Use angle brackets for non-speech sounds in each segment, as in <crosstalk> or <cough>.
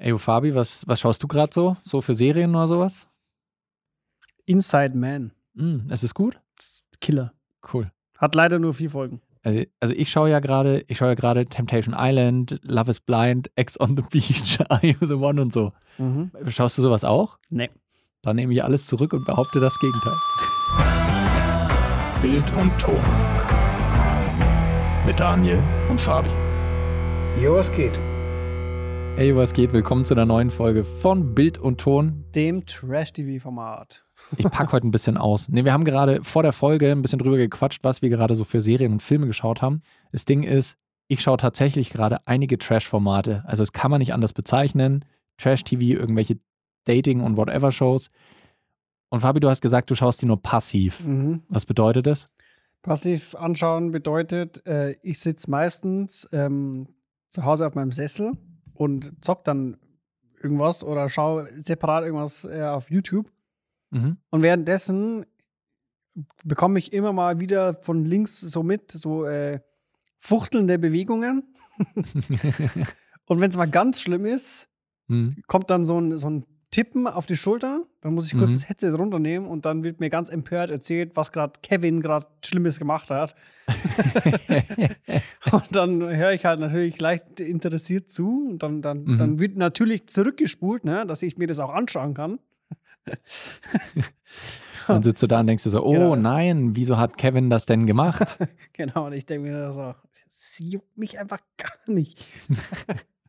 Ey, Fabi, was, was schaust du gerade so? So für Serien oder sowas? Inside Man. Mm, es ist gut? Killer. Cool. Hat leider nur vier Folgen. Also, also ich schaue ja gerade, ich schaue ja gerade Temptation Island, Love is Blind, Ex on the <laughs> Beach, Are You the One und so. Mhm. Schaust du sowas auch? Nee. Dann nehme ich alles zurück und behaupte das Gegenteil. Bild und Ton. Mit Daniel und Fabi. Jo, was geht? Hey, was geht? Willkommen zu einer neuen Folge von Bild und Ton. Dem Trash-TV-Format. Ich packe <laughs> heute ein bisschen aus. Ne, wir haben gerade vor der Folge ein bisschen drüber gequatscht, was wir gerade so für Serien und Filme geschaut haben. Das Ding ist, ich schaue tatsächlich gerade einige Trash-Formate. Also das kann man nicht anders bezeichnen. Trash-TV, irgendwelche Dating- und Whatever-Shows. Und Fabi, du hast gesagt, du schaust die nur passiv. Mhm. Was bedeutet das? Passiv anschauen bedeutet, äh, ich sitze meistens ähm, zu Hause auf meinem Sessel und zock dann irgendwas oder schaue separat irgendwas äh, auf YouTube. Mhm. Und währenddessen bekomme ich immer mal wieder von links so mit, so äh, fuchtelnde Bewegungen. <laughs> und wenn es mal ganz schlimm ist, Mhm. kommt dann so ein, so ein Tippen auf die Schulter. Dann muss ich kurz Mhm. das Headset runternehmen und dann wird mir ganz empört erzählt, was gerade Kevin gerade Schlimmes gemacht hat. <laughs> und dann höre ich halt natürlich leicht interessiert zu. Und dann, dann, Mhm. dann wird natürlich zurückgespult, ne, dass ich mir das auch anschauen kann. <laughs> Dann sitzt du da und denkst dir so, oh Genau. nein, wieso hat Kevin das denn gemacht? <laughs> Genau, und ich denke mir so, das juckt mich einfach gar nicht.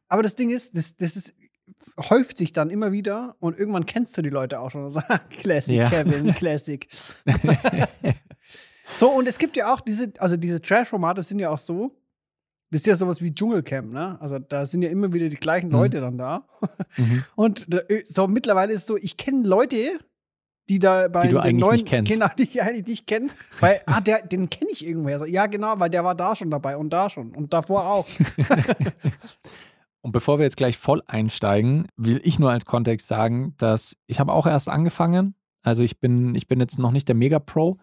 Aber das Ding ist, das, das ist, häuft sich dann immer wieder und irgendwann kennst du die Leute auch schon. Und sagst, <laughs> Classic, Ja. Kevin, Classic. <laughs> so, und es gibt ja auch diese, also diese Trash-Formate sind ja auch so, das ist ja sowas wie Dschungelcamp, ne? Also da sind ja immer wieder die gleichen Mhm. Leute dann da. Mhm. <laughs> Und da, so mittlerweile ist es so, ich kenne Leute, die da bei Die du den neuen. Genau, die ich eigentlich nicht kenne. Weil, ah, der, den kenne ich irgendwoher. So, ja, genau, weil der war da schon dabei und da schon und davor auch. Und bevor wir jetzt gleich voll einsteigen, will ich nur als Kontext sagen, dass ich habe auch erst angefangen. Also ich bin, ich bin jetzt noch nicht der Mega-Pro,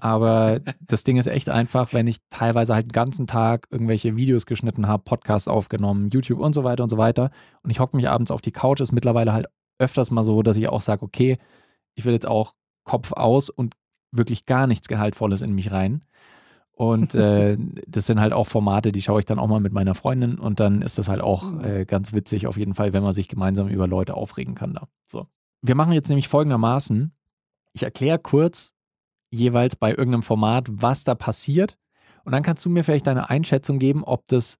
aber <laughs> das Ding ist echt einfach, wenn ich teilweise halt den ganzen Tag irgendwelche Videos geschnitten habe, Podcasts aufgenommen, YouTube und so weiter und so weiter und ich hocke mich abends auf die Couch, ist mittlerweile halt öfters mal so, dass ich auch sage, okay, ich will jetzt auch Kopf aus und wirklich gar nichts Gehaltvolles in mich rein. Und <laughs> äh, das sind halt auch Formate, die schaue ich dann auch mal mit meiner Freundin und dann ist das halt auch äh, ganz witzig auf jeden Fall, wenn man sich gemeinsam über Leute aufregen kann da. So. Wir machen jetzt nämlich folgendermaßen. Ich erkläre kurz jeweils bei irgendeinem Format, was da passiert und dann kannst du mir vielleicht deine Einschätzung geben, ob das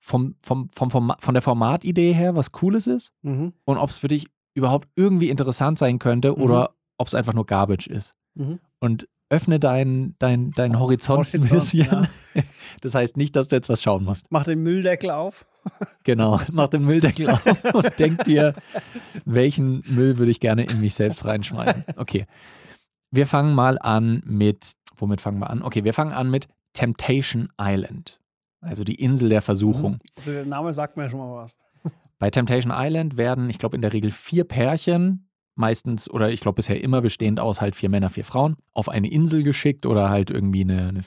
vom, vom, vom, Forma- von der Formatidee her was Cooles ist Mhm. und ob es für dich überhaupt irgendwie interessant sein könnte Mhm. oder ob es einfach nur Garbage ist. Mhm. Und öffne deinen dein, dein Horizont, ein Horizont, bisschen. <laughs> Das heißt nicht, dass du jetzt was schauen musst. Mach den Mülldeckel auf. Genau, mach den Mülldeckel auf und <laughs> denk dir, welchen Müll würde ich gerne in mich selbst reinschmeißen. Okay. Wir fangen mal an mit, womit fangen wir an? Okay, wir fangen an mit Temptation Island. Also die Insel der Versuchung. Also der Name sagt mir schon mal was. Bei Temptation Island werden, ich glaube, in der Regel vier Pärchen, meistens oder ich glaube bisher immer bestehend aus halt vier Männer, vier Frauen, auf eine Insel geschickt oder halt irgendwie eine, eine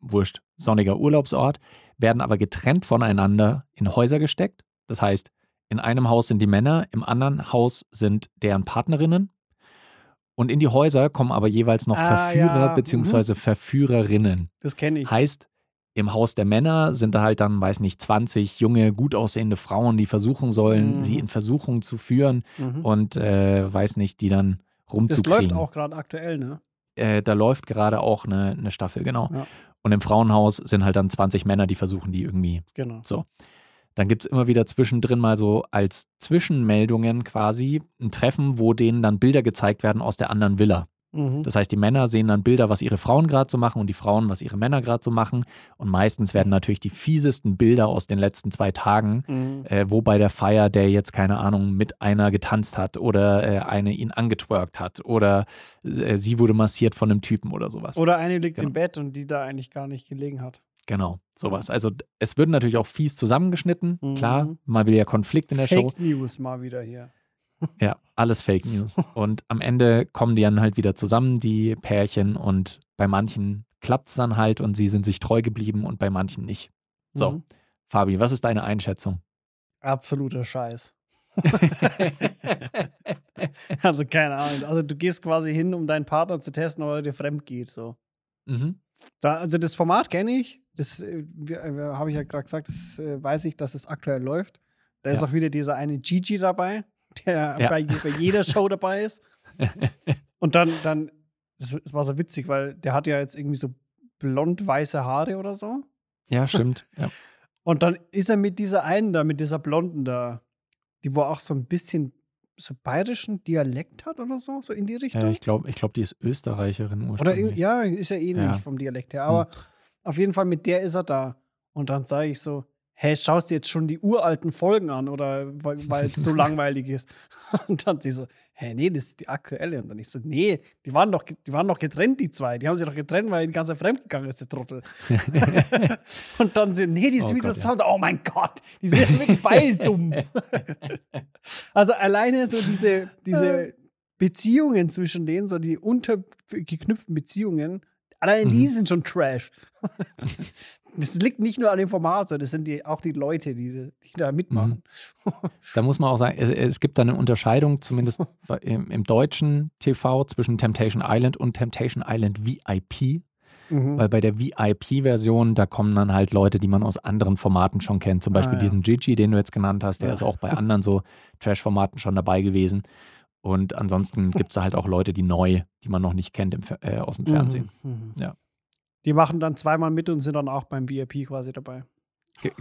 wurscht, sonniger Urlaubsort, werden aber getrennt voneinander in Häuser gesteckt. Das heißt, in einem Haus sind die Männer, im anderen Haus sind deren Partnerinnen. Und in die Häuser kommen aber jeweils noch Ah, Verführer ja, mhm. bzw. Verführerinnen. Das kenne ich. Heißt, im Haus der Männer sind da halt dann, weiß nicht, 20 junge, gut aussehende Frauen, die versuchen sollen, Mhm. sie in Versuchung zu führen Mhm. und äh, weiß nicht, die dann Das rumzukriegen. läuft auch gerade aktuell, ne? Äh, da läuft gerade auch eine, eine Staffel, genau. Ja. Und im Frauenhaus sind halt dann 20 Männer, die versuchen, die irgendwie. Genau. Dann gibt es immer wieder zwischendrin mal so als Zwischenmeldungen quasi ein Treffen, wo denen dann Bilder gezeigt werden aus der anderen Villa. Mhm. Das heißt, die Männer sehen dann Bilder, was ihre Frauen gerade so machen und die Frauen, was ihre Männer gerade so machen. Und meistens werden natürlich die fiesesten Bilder aus den letzten zwei Tagen, Mhm. äh, wo bei der Feier der jetzt, keine Ahnung, mit einer getanzt hat oder äh, eine ihn angetwerkt hat oder äh, sie wurde massiert von einem Typen oder sowas. Oder eine liegt Genau. im Bett und die da eigentlich gar nicht gelegen hat. Genau, sowas. Also es wird natürlich auch fies zusammengeschnitten, Mhm. klar. Man will ja Konflikt in der Show. Fake News mal wieder hier. <laughs> Ja, alles Fake News. <laughs> Und am Ende kommen die dann halt wieder zusammen, die Pärchen, und bei manchen klappt es dann halt und sie sind sich treu geblieben und bei manchen nicht. So, Mhm. Fabi, was ist deine Einschätzung? Absoluter Scheiß. <laughs> also keine Ahnung. Also du gehst quasi hin, um deinen Partner zu testen, ob er dir fremd geht. So. Mhm. Da, also das Format kenne ich. Das äh, äh, habe ich ja gerade gesagt, das äh, weiß ich, dass es aktuell läuft. Da ist Ja. auch wieder dieser eine Gigi dabei, der Ja. bei, bei jeder Show dabei ist. <laughs> Und dann, dann, das, das war so witzig, weil der hat ja jetzt irgendwie so blond-weiße Haare oder so. Ja, stimmt. Ja. <laughs> Und dann ist er mit dieser einen da, mit dieser Blonden da, die wo auch so ein bisschen so bayerischen Dialekt hat oder so, so in die Richtung. Äh, ich glaube, ich glaub, die ist Österreicherin Oder irg- ja, ist ja ähnlich Ja. Hm. vom Dialekt her. Aber auf jeden Fall mit der ist er da. Und dann sage ich so, hä, schaust du jetzt schon die uralten Folgen an oder weil es so <laughs> langweilig ist? <laughs> Und dann sie so, hä, nee, das ist die aktuelle. Und dann ich so, nee, die waren doch, die waren doch getrennt, die zwei. Die haben sich doch getrennt, weil die ganze fremdgegangen ist, der Trottel. <laughs> Und dann sie, nee, die ist Oh wieder Gott, ja. zusammen. Oh mein Gott, die sind wirklich beide dumm. also alleine so diese, diese Beziehungen zwischen denen, so die untergeknüpften Beziehungen, allein die Mhm. sind schon Trash. Das liegt nicht nur an dem Format, sondern das sind die, auch die Leute, die, die da mitmachen. Da muss man auch sagen, es, es gibt da eine Unterscheidung, zumindest <laughs> im, im deutschen TV, zwischen Temptation Island und Temptation Island VIP. Mhm. Weil bei der VIP-Version, da kommen dann halt Leute, die man aus anderen Formaten schon kennt. Zum Beispiel Ah, ja. diesen Gigi, den du jetzt genannt hast, der Ja. ist auch bei anderen so Trash-Formaten schon dabei gewesen. Und ansonsten <laughs> gibt es da halt auch Leute, die neu, die man noch nicht kennt im, äh, aus dem Fernsehen. Mhm. Mhm. Ja. Die machen dann zweimal mit und sind dann auch beim VIP quasi dabei.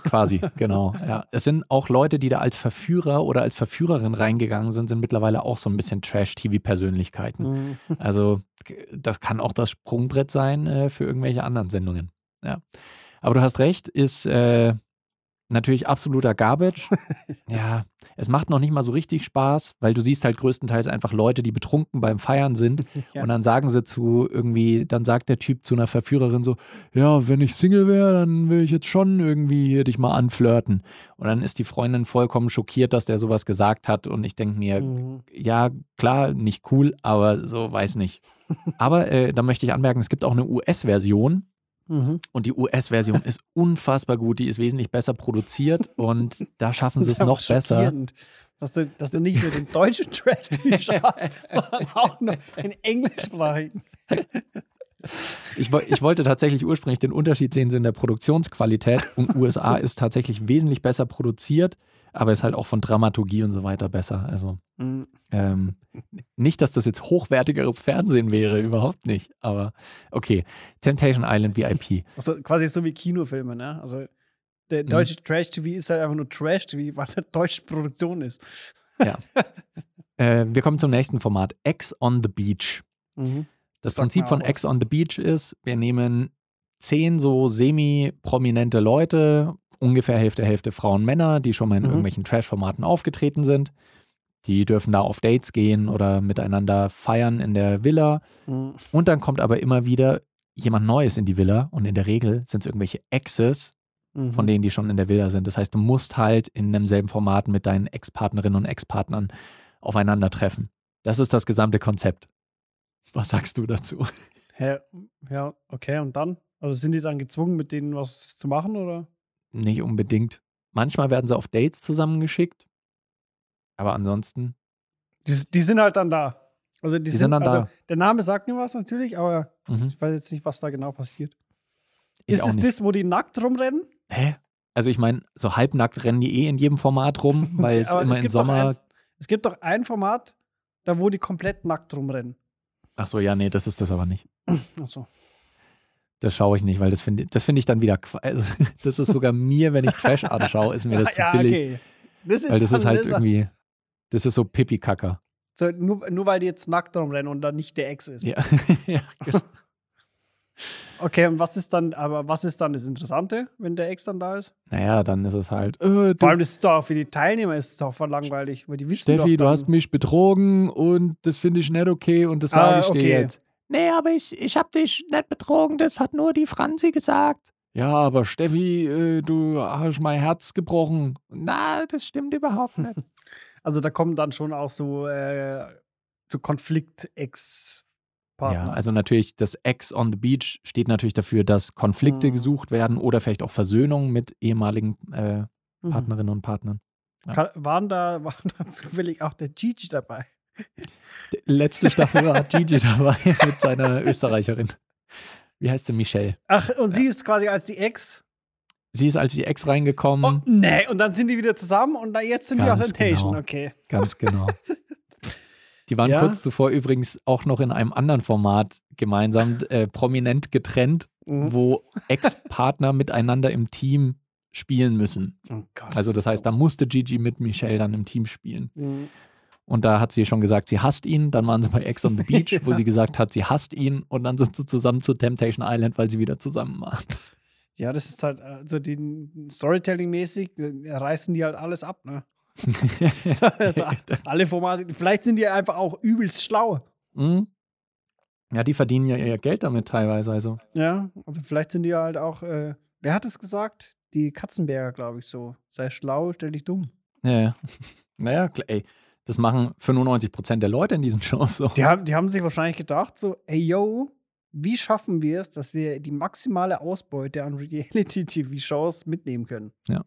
Quasi, <laughs> genau. Ja. Es sind auch Leute, die da als Verführer oder als Verführerin reingegangen sind, sind mittlerweile auch so ein bisschen Trash-TV-Persönlichkeiten. Mhm. Also das kann auch das Sprungbrett sein äh, für irgendwelche anderen Sendungen. Ja. Aber du hast recht, ist äh, natürlich absoluter Garbage. <laughs> ja, es macht noch nicht mal so richtig Spaß, weil du siehst halt größtenteils einfach Leute, die betrunken beim Feiern sind <laughs> Ja. und dann sagen sie zu irgendwie, dann sagt der Typ zu einer Verführerin so, ja, wenn ich Single wäre, dann will ich jetzt schon irgendwie hier dich mal anflirten. Und dann ist die Freundin vollkommen schockiert, dass der sowas gesagt hat und ich denke mir, Mhm. ja, klar, nicht cool, aber so weiß nicht. <laughs> Aber äh, da möchte ich anmerken, es gibt auch eine US-Version Mhm. und die US-Version ist unfassbar gut, die ist wesentlich besser produziert <laughs> und da schaffen sie es noch besser. Dass du, dass du nicht nur den deutschen Trash schaust, sondern auch noch den englischsprachigen. Ich, ich wollte tatsächlich ursprünglich den Unterschied sehen, so in der Produktionsqualität. Und USA <laughs> ist tatsächlich wesentlich besser produziert, aber ist halt auch von Dramaturgie und so weiter besser. Also Mhm. ähm, nicht, dass das jetzt hochwertigeres Fernsehen wäre, überhaupt nicht. Aber okay, Temptation Island VIP. Also quasi so wie Kinofilme, ne? Also der Mhm. deutsche Trash-TV ist halt einfach nur Trash-TV, was halt deutsche Produktion ist. <laughs> Äh, wir kommen zum nächsten Format, X on the Beach. Mhm. Das Prinzip von auch was. X on the Beach ist, wir nehmen zehn so semi-prominente Leute, ungefähr Hälfte, Hälfte Frauen, Männer, die schon mal in Mhm. irgendwelchen Trash-Formaten aufgetreten sind. Die dürfen da auf Dates gehen oder miteinander feiern in der Villa. Mhm. Und dann kommt aber immer wieder jemand Neues in die Villa und in der Regel sind es irgendwelche Exes Mhm. von denen, die schon in der Villa sind. Das heißt, du musst halt in demselben Format mit deinen Ex-Partnerinnen und Ex-Partnern aufeinandertreffen. Das ist das gesamte Konzept. Was sagst du dazu? Hä? Ja, okay, und dann? Also sind die dann gezwungen, mit denen was zu machen, oder? Nicht unbedingt. Manchmal werden sie auf Dates zusammengeschickt, aber ansonsten, Die, die sind halt dann da. Also die, Die sind, sind dann also da. Der Name sagt mir was natürlich, aber mhm. ich weiß jetzt nicht, was da genau passiert. Ich ist es nicht. das, wo die nackt rumrennen? Hä? Also ich meine, so halbnackt rennen die eh in jedem Format rum, <laughs> weil es immer im Sommer. eins, es gibt doch ein Format, da wo die komplett nackt rumrennen. Ach so, ja, nee, das ist das aber nicht. Achso. Das schaue ich nicht, weil das finde das finde ich dann wieder. Also, <laughs> das ist sogar mir, wenn ich Trash anschaue, ist mir <laughs> das zu ja, billig. okay. Das ist, Weil das dann ist halt eine irgendwie. Das ist so Pipi-Kacker. So, nur, nur weil die jetzt nackt rumrennen und dann nicht der Ex ist. Ja. <laughs> ja, genau. Okay, und was ist dann, aber was ist dann das Interessante, wenn der Ex dann da ist? Naja, dann ist es halt. Äh, Vor allem das ist doch für die Teilnehmer ist es doch voll langweilig, weil die wissen Steffi, doch du hast mich betrogen und das finde ich nicht okay und das sage Ah, ich dir okay. jetzt. Nee, aber ich, ich habe dich nicht betrogen, das hat nur die Franzi gesagt. Ja, aber Steffi, äh, du hast mein Herz gebrochen. Na, das stimmt überhaupt nicht. <laughs> Also da kommen dann schon auch so, äh, so Konflikt-Ex-Partner. Ja, also natürlich, das Ex on the Beach steht natürlich dafür, dass Konflikte Mhm. gesucht werden oder vielleicht auch Versöhnung mit ehemaligen äh, Mhm. Partnerinnen und Partnern. Ja. Ka- Waren da, <laughs> waren da zufällig auch der Gigi dabei? Letzte Staffel war <laughs> Gigi dabei mit seiner Österreicherin. Wie heißt sie? Michelle. Ach, und sie ist quasi als die Ex. Sie ist als die Ex reingekommen. Oh, nee, und dann sind die wieder zusammen und dann, jetzt sind die auf Ganz Temptation, genau. okay. Ganz genau. <laughs> Die waren Ja? kurz zuvor übrigens auch noch in einem anderen Format gemeinsam äh, prominent getrennt, Mhm. wo Ex-Partner miteinander im Team spielen müssen. Oh Gott, Also das heißt, da musste Gigi mit Michelle dann im Team spielen. dumm. Und da hat sie schon gesagt, sie hasst ihn. Dann waren sie bei Ex on the <laughs> Beach, wo Ja. sie gesagt hat, sie hasst ihn. Und dann sind sie zusammen zu Temptation Island, weil sie wieder zusammen waren. Ja, das ist halt, also die Storytelling-mäßig äh, reißen die halt alles ab, ne? <laughs> <laughs> also, alle Formate, vielleicht sind die einfach auch übelst schlau. Mhm. Ja, die verdienen ja ihr Geld damit teilweise. Also Ja, also vielleicht sind die halt auch, äh, wer hat es gesagt? Die Katzenberger, glaube ich, so. Sei schlau, stell dich dumm. Ja, ja. Naja, ey, das machen 95% der Leute in diesen <laughs> Shows so. Die haben, die haben sich wahrscheinlich gedacht, so, ey, yo, wie schaffen wir es, dass wir die maximale Ausbeute an Reality-TV-Shows mitnehmen können? Ja.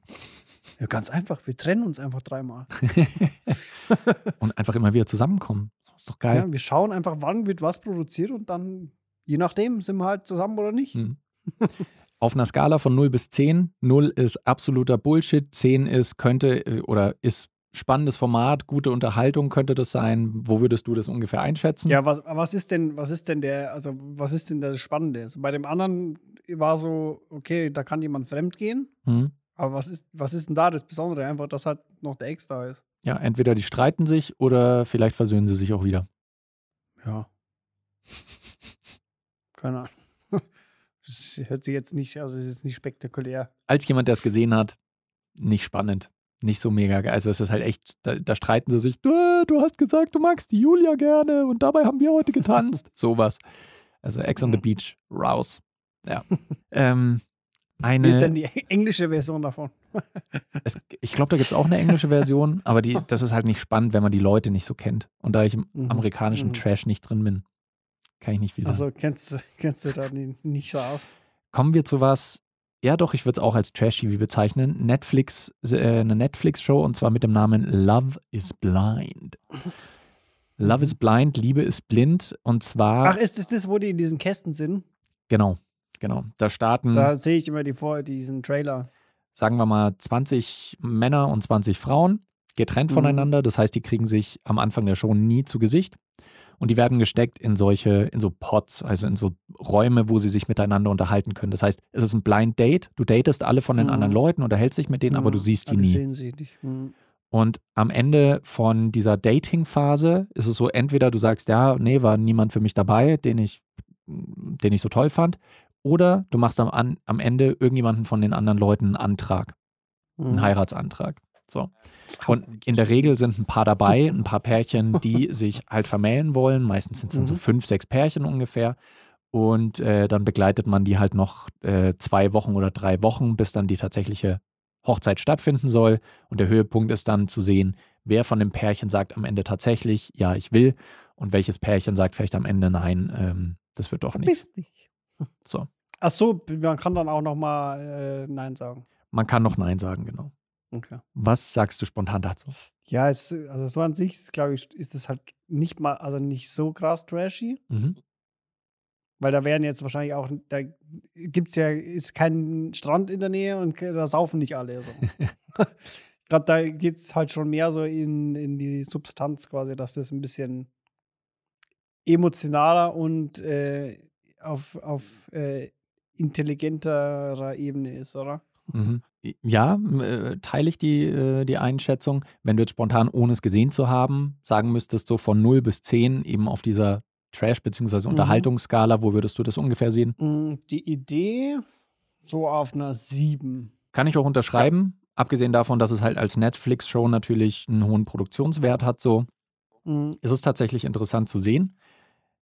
Ja, ganz einfach, wir trennen uns einfach dreimal. <laughs> Und einfach immer wieder zusammenkommen. Ist doch geil. Ja, wir schauen einfach, wann wird was produziert und dann, je nachdem, sind wir halt zusammen oder nicht. Hm. <laughs> Auf einer Skala von 0 bis 10, 0 ist absoluter Bullshit, 10 ist könnte äh, oder ist spannendes Format, gute Unterhaltung könnte das sein. Wo würdest du das ungefähr einschätzen? Ja, was, was ist denn, was ist denn der, also was ist denn das Spannende? Also bei dem anderen war so, okay, da kann jemand fremd gehen, Hm? aber was ist, was ist denn da das Besondere? Einfach, dass halt noch der Ex da ist. ja, entweder die streiten sich oder vielleicht versöhnen sie sich auch wieder. Ja. <laughs> Keine Ahnung. <laughs> Das hört sich jetzt nicht, also es ist jetzt nicht spektakulär. Als jemand, der es gesehen hat, nicht spannend. Nicht so mega geil. Also es ist halt echt, da, da streiten sie sich, du, du hast gesagt, du magst die Julia gerne und dabei haben wir heute getanzt. <laughs> Sowas. Also Ex on the Mhm. Beach, raus. Ja. <laughs> ähm, eine, Wie ist denn die englische Version davon? <laughs> es, ich glaube, da gibt es auch eine englische Version, aber die, das ist halt nicht spannend, wenn man die Leute nicht so kennt. Und da ich im Mhm. amerikanischen Mhm. Trash nicht drin bin, kann ich nicht viel sagen. Also kennst, du- kennst du da nicht so aus? Kommen wir zu was, ja doch, ich würde es auch als Trash-TV bezeichnen. Netflix, äh, eine Netflix-Show und zwar mit dem Namen Love is Blind. Love is Blind, Liebe ist blind und zwar, Ach, ist es das, wo die in diesen Kästen sind? genau, genau. Da starten, Da sehe ich immer die vor, diesen Trailer. sagen wir mal, 20 Männer und 20 Frauen, getrennt Mhm. voneinander. Das heißt, die kriegen sich am Anfang der Show nie zu Gesicht. Und die werden gesteckt in solche, in so Pots, also in so Räume, wo sie sich miteinander unterhalten können. Das heißt, es ist ein Blind Date. Du datest alle von den Mhm. anderen Leuten, unterhältst dich mit denen, aber du Ja, siehst die nie. sehen sie dich. Hm. Und am Ende von dieser Dating-Phase ist es so, entweder du sagst, ja, nee, war niemand für mich dabei, den ich, den ich so toll fand, oder du machst am, am Ende irgendjemanden von den anderen Leuten einen Antrag, einen Hm. Heiratsantrag. So. Und in der Regel sind ein paar dabei, ein paar Pärchen, die <laughs> sich halt vermählen wollen. Meistens sind es dann so Mhm. fünf, sechs Pärchen ungefähr. Und äh, dann begleitet man die halt noch äh, zwei Wochen oder drei Wochen, bis dann die tatsächliche Hochzeit stattfinden soll. Und der Höhepunkt ist dann zu sehen, wer von dem Pärchen sagt am Ende tatsächlich, ja, ich will. Und welches Pärchen sagt vielleicht am Ende, nein, ähm, das wird doch nicht. Verpiss dich. So. Ach so, man kann dann auch noch mal äh, Nein sagen. Man kann noch Nein sagen, genau. Okay. Was sagst du spontan dazu? Ja, es, also so an sich, glaube ich, ist es halt nicht mal, also nicht so krass trashy, Mhm. weil da werden jetzt wahrscheinlich auch, da gibt's ja, ist kein Strand in der Nähe und da saufen nicht alle. So. <laughs> ich glaube, da geht es halt schon mehr so in, in die Substanz quasi, dass das ein bisschen emotionaler und äh, auf, auf äh, intelligenterer Ebene ist, oder? Mhm. Ja, äh, teile ich die, äh, die Einschätzung. Wenn du jetzt spontan, ohne es gesehen zu haben, sagen müsstest, so von 0 bis 10 eben auf dieser Trash- bzw. Mhm. Unterhaltungsskala, wo würdest du das ungefähr sehen? Mm, Die Idee so auf einer 7. Kann ich auch unterschreiben, abgesehen davon, dass es halt als Netflix-Show natürlich einen hohen Produktionswert hat, so Mm, ist es tatsächlich interessant zu sehen.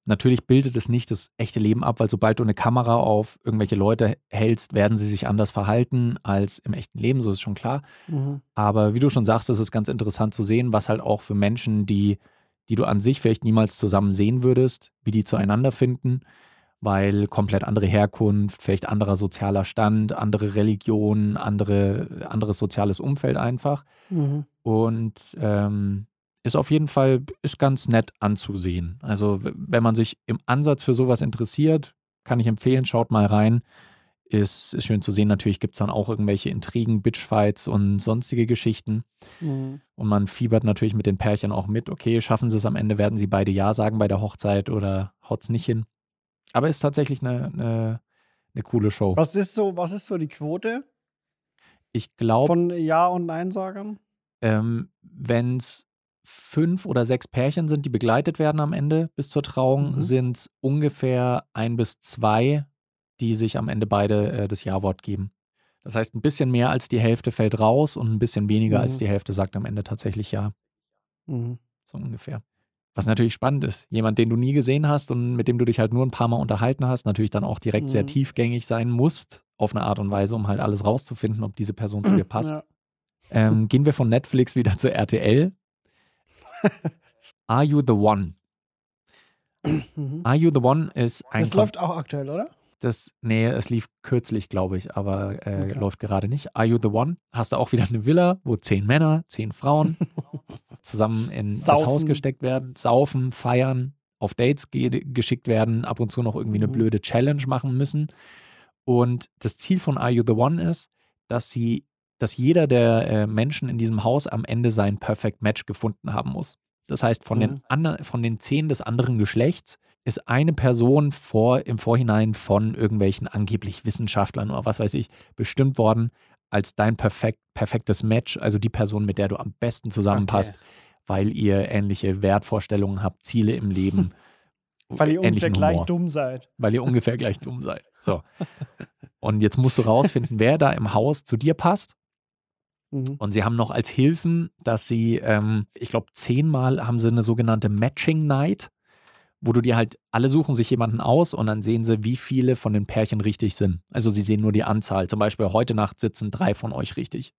Natürlich bildet es nicht das echte Leben ab, weil sobald du eine Kamera auf irgendwelche Leute hältst, werden sie sich anders verhalten als im echten Leben, so ist schon klar. Mhm. Aber wie du schon sagst, es ist ganz interessant zu sehen, was halt auch für Menschen, die, die du an sich vielleicht niemals zusammen sehen würdest, wie die zueinander finden. weil komplett andere Herkunft, vielleicht anderer sozialer Stand, andere Religion, andere, anderes soziales Umfeld einfach. Mhm. Und ähm, ist auf jeden Fall ist ganz nett anzusehen. Also wenn man sich im Ansatz für sowas interessiert, kann ich empfehlen, schaut mal rein. Ist, ist schön zu sehen. Natürlich gibt es dann auch irgendwelche Intrigen, Bitchfights und sonstige Geschichten. Mhm. Und man fiebert natürlich mit den Pärchen auch mit. Okay, schaffen sie es am Ende, werden sie beide Ja sagen bei der Hochzeit oder haut's nicht hin. Aber ist tatsächlich eine, eine, eine coole Show. Was ist so, was ist so die Quote Ich glaube, von Ja- und Nein-Sagern? ähm, wenn es fünf oder sechs Pärchen sind, die begleitet werden am Ende bis zur Trauung, Mhm. sind es ungefähr ein bis zwei, die sich am Ende beide äh, das Ja-Wort geben. Das heißt, ein bisschen mehr als die Hälfte fällt raus und ein bisschen weniger als Mhm. die Hälfte sagt am Ende tatsächlich Ja. Mhm. So ungefähr. Was natürlich spannend ist. Jemand, den du nie gesehen hast und mit dem du dich halt nur ein paar Mal unterhalten hast, natürlich dann auch direkt sehr Mhm. tiefgängig sein musst, auf eine Art und Weise, um halt alles rauszufinden, ob diese Person zu <clears throat> dir passt. Ja. Ähm, gehen wir von Netflix wieder zu RTL. Are You the One? Mhm. Are You the One ist ein Das Kon- läuft auch aktuell, oder? das, nee, es lief kürzlich, glaube ich, aber äh, Okay. läuft gerade nicht. Are You the One? Hast du auch wieder eine Villa, wo zehn Männer, zehn Frauen <laughs> zusammen in das Saufen. Haus gesteckt werden, saufen, feiern, auf Dates ge geschickt werden, ab und zu noch irgendwie eine Mhm. blöde Challenge machen müssen. Und das Ziel von Are You the One ist, dass sie, dass jeder der äh, Menschen in diesem Haus am Ende sein Perfect Match gefunden haben muss. Das heißt, von, den, Mhm. ander, von den zehn des anderen Geschlechts ist eine Person vor, im Vorhinein von irgendwelchen angeblich Wissenschaftlern oder was weiß ich bestimmt worden als dein perfekt, perfektes Match, also die Person, mit der du am besten zusammenpasst, weil ihr ähnliche Wertvorstellungen habt, Ziele im Leben. <laughs> Weil ihr ungefähr gleich dumm seid. Weil ihr ungefähr gleich dumm seid. So. <laughs> Und jetzt musst du rausfinden, wer da im Haus zu dir passt. Mhm. Und sie haben noch als Hilfen, dass sie, ähm, ich glaube, zehnmal haben sie eine sogenannte Matching Night, wo du dir halt, alle suchen sich jemanden aus und dann sehen sie, wie viele von den Pärchen richtig sind. Also sie sehen nur die Anzahl. Zum Beispiel heute Nacht sitzen drei von euch richtig.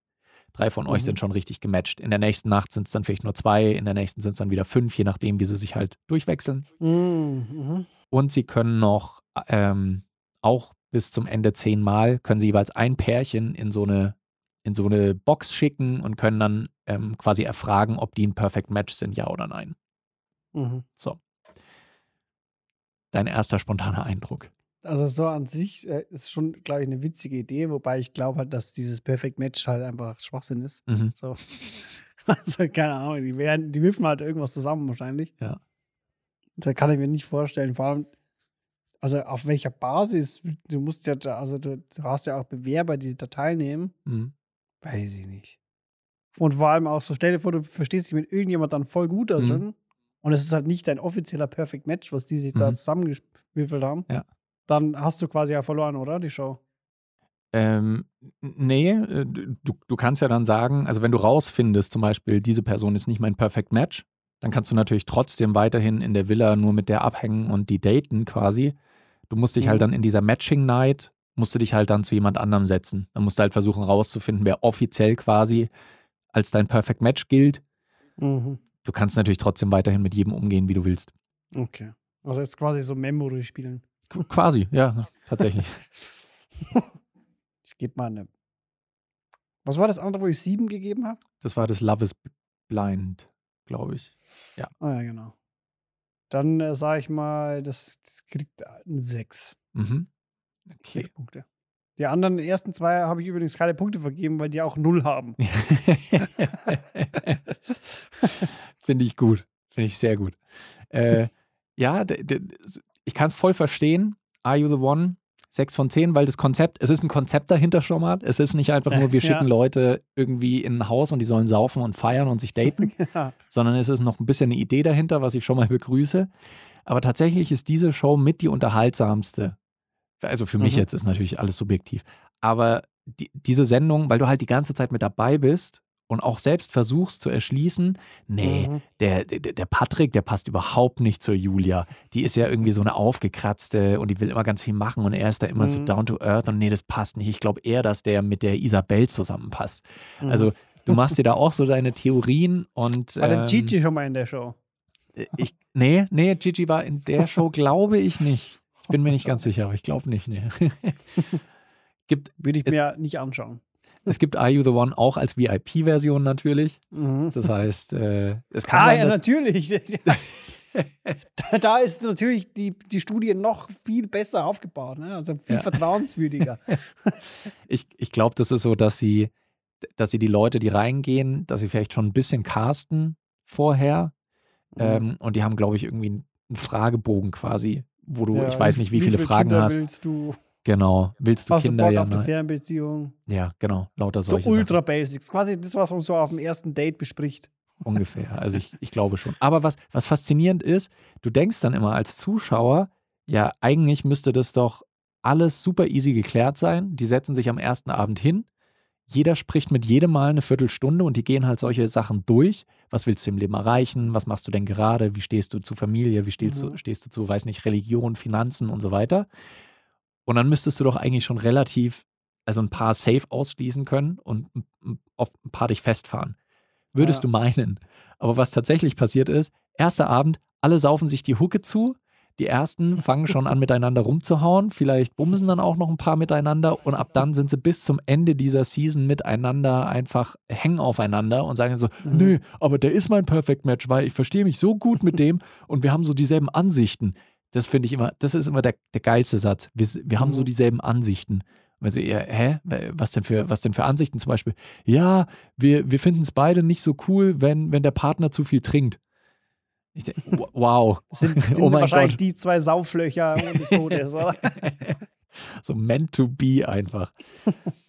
Drei von euch Mhm. sind schon richtig gematcht. In der nächsten Nacht sind es dann vielleicht nur zwei, in der nächsten sind es dann wieder fünf, je nachdem, wie sie sich halt durchwechseln. Mhm. Mhm. Und sie können noch ähm, auch bis zum Ende zehnmal, können sie jeweils ein Pärchen in so eine, in so eine Box schicken und können dann ähm, quasi erfragen, ob die ein Perfect Match sind, ja oder nein. Mhm. So. Dein erster spontaner Eindruck. Also so an sich äh, ist schon, glaube ich, eine witzige Idee, wobei ich glaube halt, dass dieses Perfect Match halt einfach Schwachsinn ist. Mhm. So. <laughs> Also, keine Ahnung, die, werden, die wirfen halt irgendwas zusammen wahrscheinlich. Ja. Da kann ich mir nicht vorstellen, vor allem, also auf welcher Basis, du musst ja, da- also du, du hast ja auch Bewerber, die da teilnehmen. Mhm. Weiß ich nicht. Und vor allem auch so, stell dir vor, du verstehst dich mit irgendjemand dann voll gut da Mhm. drin. Und es ist halt nicht dein offizieller Perfect Match, was die sich da Mhm. zusammengewürfelt haben. Ja. Dann hast du quasi ja verloren, oder? Die Show. Ähm, nee, äh, du, du kannst ja dann sagen, also wenn du rausfindest, zum Beispiel, diese Person ist nicht mein Perfect Match, dann kannst du natürlich trotzdem weiterhin in der Villa nur mit der abhängen und die daten quasi. Du musst dich Mhm. halt dann in dieser Matching Night, musst du dich halt dann zu jemand anderem setzen. Dann musst du halt versuchen rauszufinden, wer offiziell quasi als dein Perfect Match gilt. Mhm. Du kannst natürlich trotzdem weiterhin mit jedem umgehen, wie du willst. Okay. Also jetzt quasi so Memory spielen. Qu- Quasi, ja, tatsächlich. <laughs> Ich gebe mal eine. Was war das andere, wo ich sieben gegeben habe? Das war das Love is Blind, glaube ich. Ah ja, genau. Dann äh, sage ich mal, das, das kriegt ein sechs. Mhm. Okay. Punkte. Die anderen ersten zwei habe ich übrigens keine Punkte vergeben, weil die auch null haben. <laughs> Finde ich gut. Finde ich sehr gut. Äh, ja, ich kann es voll verstehen. Are You the One? Sechs von zehn, weil das Konzept, es ist ein Konzept dahinter schon mal. Es ist nicht einfach nur, wir Ja. schicken Leute irgendwie in ein Haus und die sollen saufen und feiern und sich daten, <laughs> ja. sondern es ist noch ein bisschen eine Idee dahinter, was ich schon mal begrüße. Aber tatsächlich ist diese Show mit die unterhaltsamste. Also für mich Mhm. jetzt ist natürlich alles subjektiv. Aber die, diese Sendung, weil du halt die ganze Zeit mit dabei bist und auch selbst versuchst zu erschließen, nee, Mhm. der, der, der Patrick, der passt überhaupt nicht zur Julia. Die ist ja irgendwie so eine aufgekratzte und die will immer ganz viel machen und er ist da immer so Mhm. down to earth und nee, das passt nicht. Ich glaube eher, dass der mit der Isabel zusammenpasst. Mhm. Also du machst dir da <laughs> auch so deine Theorien und War der ähm, Gigi schon mal in der Show? ich, nee, nee, Gigi war in der Show, glaube ich nicht. Bin mir nicht ganz sicher, aber ich glaube nicht. Nee. <laughs> gibt, Würde ich Es- mir nicht anschauen. es gibt Are You the One auch als VIP-Version natürlich. Mhm. Das heißt, äh, es kann Ah, sein, ja, natürlich. <laughs> da, da ist natürlich die, die Studie noch viel besser aufgebaut, ne? also viel Ja. vertrauenswürdiger. <laughs> ich, ich glaube, das ist so, dass sie, dass sie die Leute, die reingehen, dass sie vielleicht schon ein bisschen casten vorher. Mhm. Ähm, und die haben, glaube ich, irgendwie einen Fragebogen quasi, wo du, Ja, ich weiß nicht, wie, viele Fragen Kinder hast. Willst du, Genau. Willst du hast du Kinder? Bock Ja, auf eine. Fernbeziehung? ja, genau. Lauter So solche ultra Basics. Quasi das, was man so auf dem ersten Date bespricht. Sachen. Ungefähr. Also ich, ich glaube schon. Aber was, was faszinierend ist, du denkst dann immer als Zuschauer, ja, eigentlich müsste das doch alles super easy geklärt sein. Die setzen sich am ersten Abend hin. Jeder spricht mit jedem Mal eine Viertelstunde und die gehen halt solche Sachen durch. Was willst du im Leben erreichen? Was machst du denn gerade? Wie stehst du zu Familie? Wie stehst, Mhm. du, stehst du zu, weiß nicht, Religion, Finanzen und so weiter? Und dann müsstest du doch eigentlich schon relativ, also ein paar safe ausschließen können und auf ein paar dich festfahren. Würdest Ja. du meinen. Aber was tatsächlich passiert ist, erster Abend, alle saufen sich die Hucke zu. Die ersten fangen schon an, miteinander rumzuhauen. Vielleicht bumsen dann auch noch ein paar miteinander. Und ab dann sind sie bis zum Ende dieser Season miteinander einfach hängen aufeinander und sagen so: Mhm. Nö, aber der ist mein Perfect Match, weil ich verstehe mich so gut mit dem und wir haben so dieselben Ansichten. Das finde ich immer, das ist immer der, der geilste Satz. Wir, wir haben so Mhm. dieselben Ansichten. Und so, ja, hä? Was denn, für, was denn für Ansichten zum Beispiel? Ja, wir, wir finden es beide nicht so cool, wenn, wenn der Partner zu viel trinkt. Ich denk, wow. Sind, <laughs> sind oh wahrscheinlich Gott. die zwei Sauflöcher des Todes, oder? <laughs> So meant to be einfach.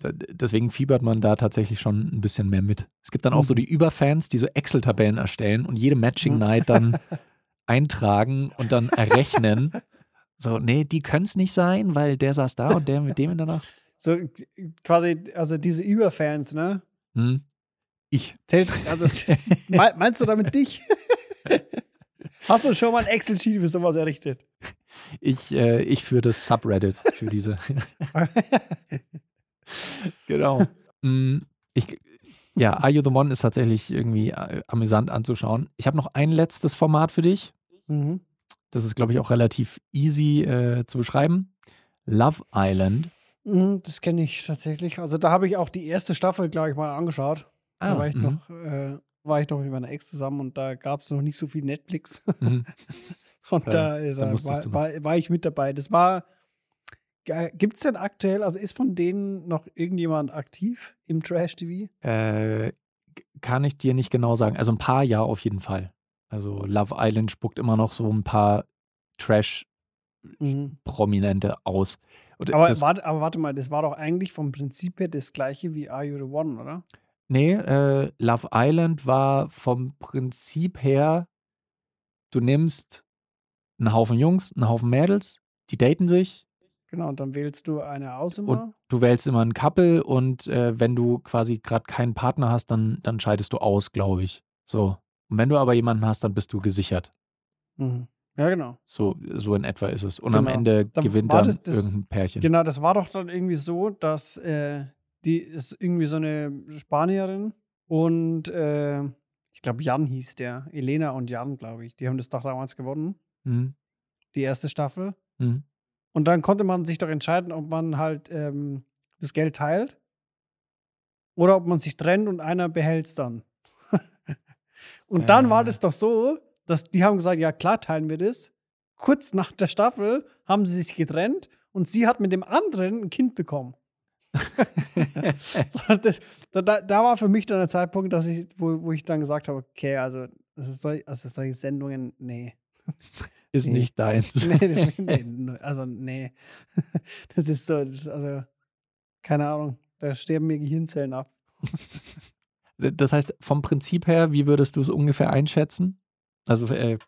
Deswegen fiebert man da tatsächlich schon ein bisschen mehr mit. Es gibt dann auch so die Überfans, die so Excel-Tabellen erstellen und jede Matching Mhm. Night dann <laughs> eintragen und dann errechnen. So, nee, die können es nicht sein, weil der saß da und der mit dem in der Nacht. So quasi, also diese Überfans, ne? Hm. Ich. Also me- meinst du damit dich? Hast du schon mal ein Excel-Sheet für sowas errichtet? Ich, äh, ich für das Subreddit, für diese. <laughs> genau. Mm, Ich, ja, Are You the One ist tatsächlich irgendwie äh, amüsant anzuschauen. Ich habe noch ein letztes Format für dich. Mhm. Das ist, glaube ich, auch relativ easy äh, zu beschreiben. Love Island. Mhm, Das kenne ich tatsächlich. Also da habe ich auch die erste Staffel, glaube ich, mal angeschaut. da war ich mhm, noch, äh, war ich noch mit meiner Ex zusammen und da gab es noch nicht so viel Netflix. mhm. <laughs> Und Ja, da, äh, da du war, war, war ich mit dabei. Das war. Gibt es denn aktuell, also ist von denen noch irgendjemand aktiv im Trash-TV? Äh, kann ich dir nicht genau sagen. Also ein paar ja auf jeden Fall. Also Love Island spuckt immer noch so ein paar Trash-Prominente aus. Und Aber, das, warte, aber warte mal, das war doch eigentlich vom Prinzip her das gleiche wie Are You the One, oder? Nee, äh, Love Island war vom Prinzip her, du nimmst einen Haufen Jungs, einen Haufen Mädels, die daten sich Genau, und dann wählst du eine aus immer. und du wählst immer ein Couple und äh, wenn du quasi gerade keinen Partner hast, dann, dann scheidest du aus, glaube ich. So. Und wenn du aber jemanden hast, dann bist du gesichert. Mhm. Ja, genau. So, so in etwa ist es. Und am Genau. Ende Dann gewinnt dann das- das- irgendein Pärchen. Genau, das war doch dann irgendwie so, dass äh, die ist irgendwie so eine Spanierin und äh, ich glaube Jan hieß der. Elena und Jan, glaube ich. Die haben das doch damals gewonnen, Mhm. die erste Staffel. Mhm. Und dann konnte man sich doch entscheiden, ob man halt ähm, das Geld teilt oder ob man sich trennt und einer behält es dann. <laughs> und dann war Äh. das doch so, dass die haben gesagt, ja klar teilen wir das. Kurz nach der Staffel haben sie sich getrennt und sie hat mit dem anderen ein Kind bekommen. <laughs> Das, da, da war für mich dann der Zeitpunkt, dass ich, wo, wo ich dann gesagt habe, okay, also, also, sol, also solche Sendungen, nee. <laughs> Ist Nee. nicht deins. <laughs> nee, nee, nee, also nee. Das ist so, das ist also, keine Ahnung, da sterben mir Gehirnzellen ab. Das heißt, vom Prinzip her, wie würdest du es ungefähr einschätzen? Also äh,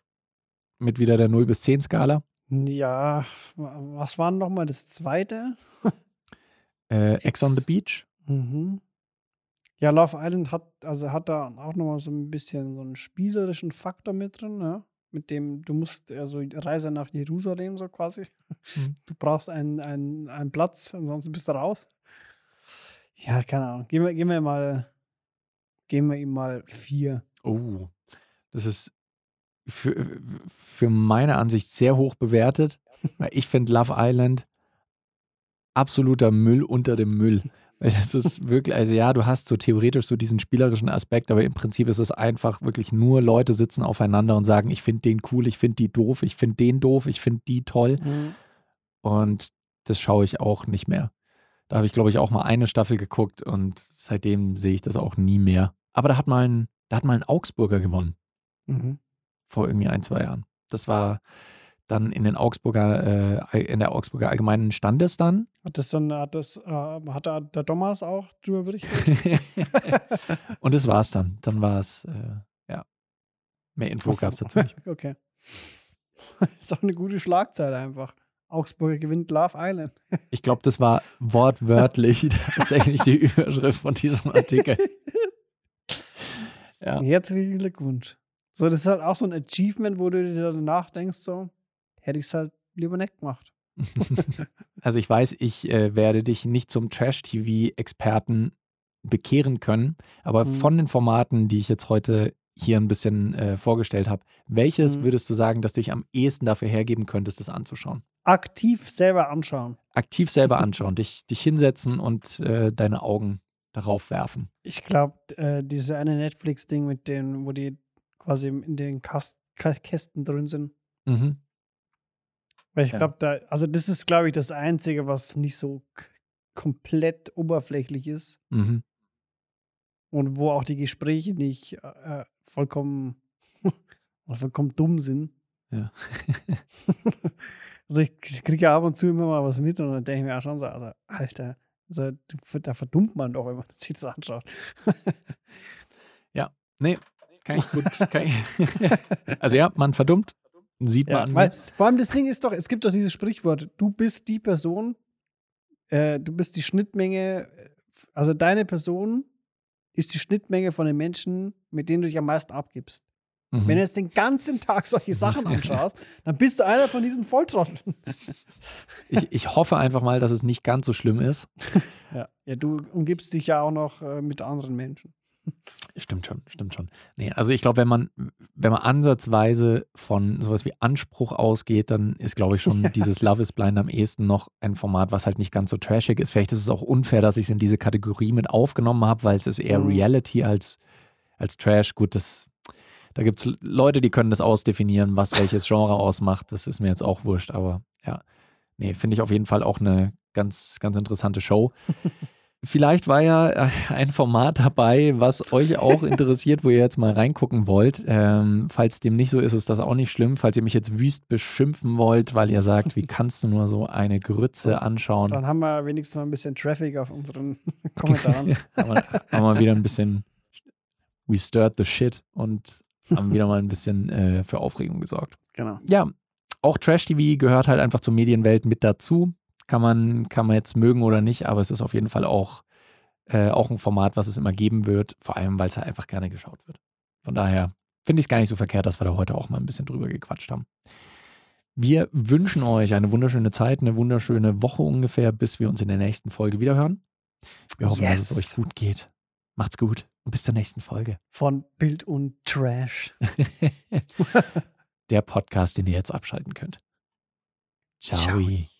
mit wieder der 0 bis 10 Skala. Ja, wa- was war nochmal das zweite? Äh, Ex on the. Beach. Mhm. Ja, Love Island hat, also hat da auch nochmal so ein bisschen so einen spielerischen Faktor mit drin, ja? Mit dem, du musst, also Reise nach Jerusalem so quasi. Mhm. <laughs> Du brauchst einen, einen, einen Platz, ansonsten bist du raus. Ja, keine Ahnung. Gehen wir, gehen wir mal, geben wir ihm mal vier. Oh, das ist für, für meine Ansicht sehr hoch bewertet. Ich finde Love Island absoluter Müll unter dem Müll. Weil das ist <laughs> wirklich, also ja, du hast so theoretisch so diesen spielerischen Aspekt, aber im Prinzip ist es einfach wirklich nur Leute sitzen aufeinander und sagen, ich finde den cool, ich finde die doof, ich finde den doof, ich finde die toll. Mhm. Und das schaue ich auch nicht mehr. Da habe ich, glaube ich, auch mal eine Staffel geguckt und seitdem sehe ich das auch nie mehr. Aber da hat mal ein, da hat mal ein Augsburger gewonnen Mhm. vor irgendwie ein, zwei Jahren. Das war dann in den Augsburger, äh, in der Augsburger Allgemeinen Standes dann. Hat das dann, hat das, äh, hat da der Thomas auch drüber berichtet? <laughs> und das war's dann. Dann war es, äh, ja. Mehr Info so. gab es dazu nicht. <laughs> Okay. <laughs> ist auch eine gute Schlagzeile einfach. Augsburger gewinnt Love Island. Ich glaube, das war wortwörtlich tatsächlich die Überschrift von diesem Artikel. Ja. Herzlichen Glückwunsch. So, das ist halt auch so ein Achievement, wo du dir danach denkst, so, hätte ich es halt lieber nicht gemacht. <laughs> Also ich weiß, ich äh, werde dich nicht zum Trash-TV-Experten bekehren können, aber Mhm. von den Formaten, die ich jetzt heute hier ein bisschen äh, vorgestellt habe, welches Mhm. würdest du sagen, dass du dich am ehesten dafür hergeben könntest, das anzuschauen? Aktiv selber anschauen. Aktiv selber <laughs> anschauen, dich, dich hinsetzen und äh, deine Augen darauf werfen. Ich glaube, äh, diese eine Netflix-Ding mit den, wo die quasi in den Kast Ka- Kästen drin sind. Mhm. Weil ich Ja. glaube, da, also das ist, glaube ich, das Einzige, was nicht so komplett oberflächlich ist Mhm. und wo auch die Gespräche nicht äh, vollkommen, <laughs> oder vollkommen dumm sind. Ja. <laughs> also ich kriege ja ab und zu immer mal was mit und dann denke ich mir auch schon so, also, Alter, also, da verdummt man doch, wenn man <laughs> sich das anschaut. Nee, kann ich gut. Kann ich. also ja, man verdummt, sieht man Ja, an mir. weil, vor allem das Ding ist doch, es gibt doch dieses Sprichwort, du bist die Person, äh, du bist die Schnittmenge, äh, also deine Person ist die Schnittmenge von den Menschen, mit denen du dich am meisten abgibst. Mhm. Wenn du jetzt den ganzen Tag solche Sachen anschaust, dann bist du einer von diesen Volltrotteln. <laughs> ich, ich hoffe einfach mal, dass es nicht ganz so schlimm ist. <laughs> Ja. ja, du umgibst dich ja auch noch äh, mit anderen Menschen. Stimmt schon, stimmt schon. Nee, also ich glaube, wenn man, wenn man ansatzweise von sowas wie Anspruch ausgeht, dann ist, glaube ich, schon <laughs> dieses Love is Blind am ehesten noch ein Format, was halt nicht ganz so trashig ist. Vielleicht ist es auch unfair, dass ich es in diese Kategorie mit aufgenommen habe, weil es ist eher Mhm. Reality als, als Trash. Gut, das, da gibt es Leute, die können das ausdefinieren, was welches Genre ausmacht. Das ist mir jetzt auch wurscht, aber ja. Nee, finde ich auf jeden Fall auch eine ganz, ganz interessante Show. <laughs> Vielleicht war ja äh, ein Format dabei, was euch auch <laughs> interessiert, wo ihr jetzt mal reingucken wollt. Ähm, falls dem nicht so ist, ist das auch nicht schlimm. Falls ihr mich jetzt wüst beschimpfen wollt, weil ihr sagt, wie kannst du nur so eine Grütze anschauen, Dann haben wir wenigstens mal ein bisschen Traffic auf unseren <laughs> Kommentaren. haben wir, haben wir wieder ein bisschen we stirred the shit und haben wieder mal ein bisschen äh, für Aufregung gesorgt. genau. ja, auch Trash-TV gehört halt einfach zur Medienwelt mit dazu. Kann man, kann man jetzt mögen oder nicht, aber es ist auf jeden Fall auch, äh, auch ein Format, was es immer geben wird, vor allem, weil es halt einfach gerne geschaut wird. Von daher finde ich es gar nicht so verkehrt, dass wir da heute auch mal ein bisschen drüber gequatscht haben. Wir wünschen euch eine wunderschöne Zeit, eine wunderschöne Woche ungefähr, bis wir uns in der nächsten Folge wiederhören. Wir hoffen, dass es Yes. euch gut geht. Macht's gut und bis zur nächsten Folge. Von Bild und Trash. <laughs> der Podcast, den ihr jetzt abschalten könnt. Ciao. Ciao.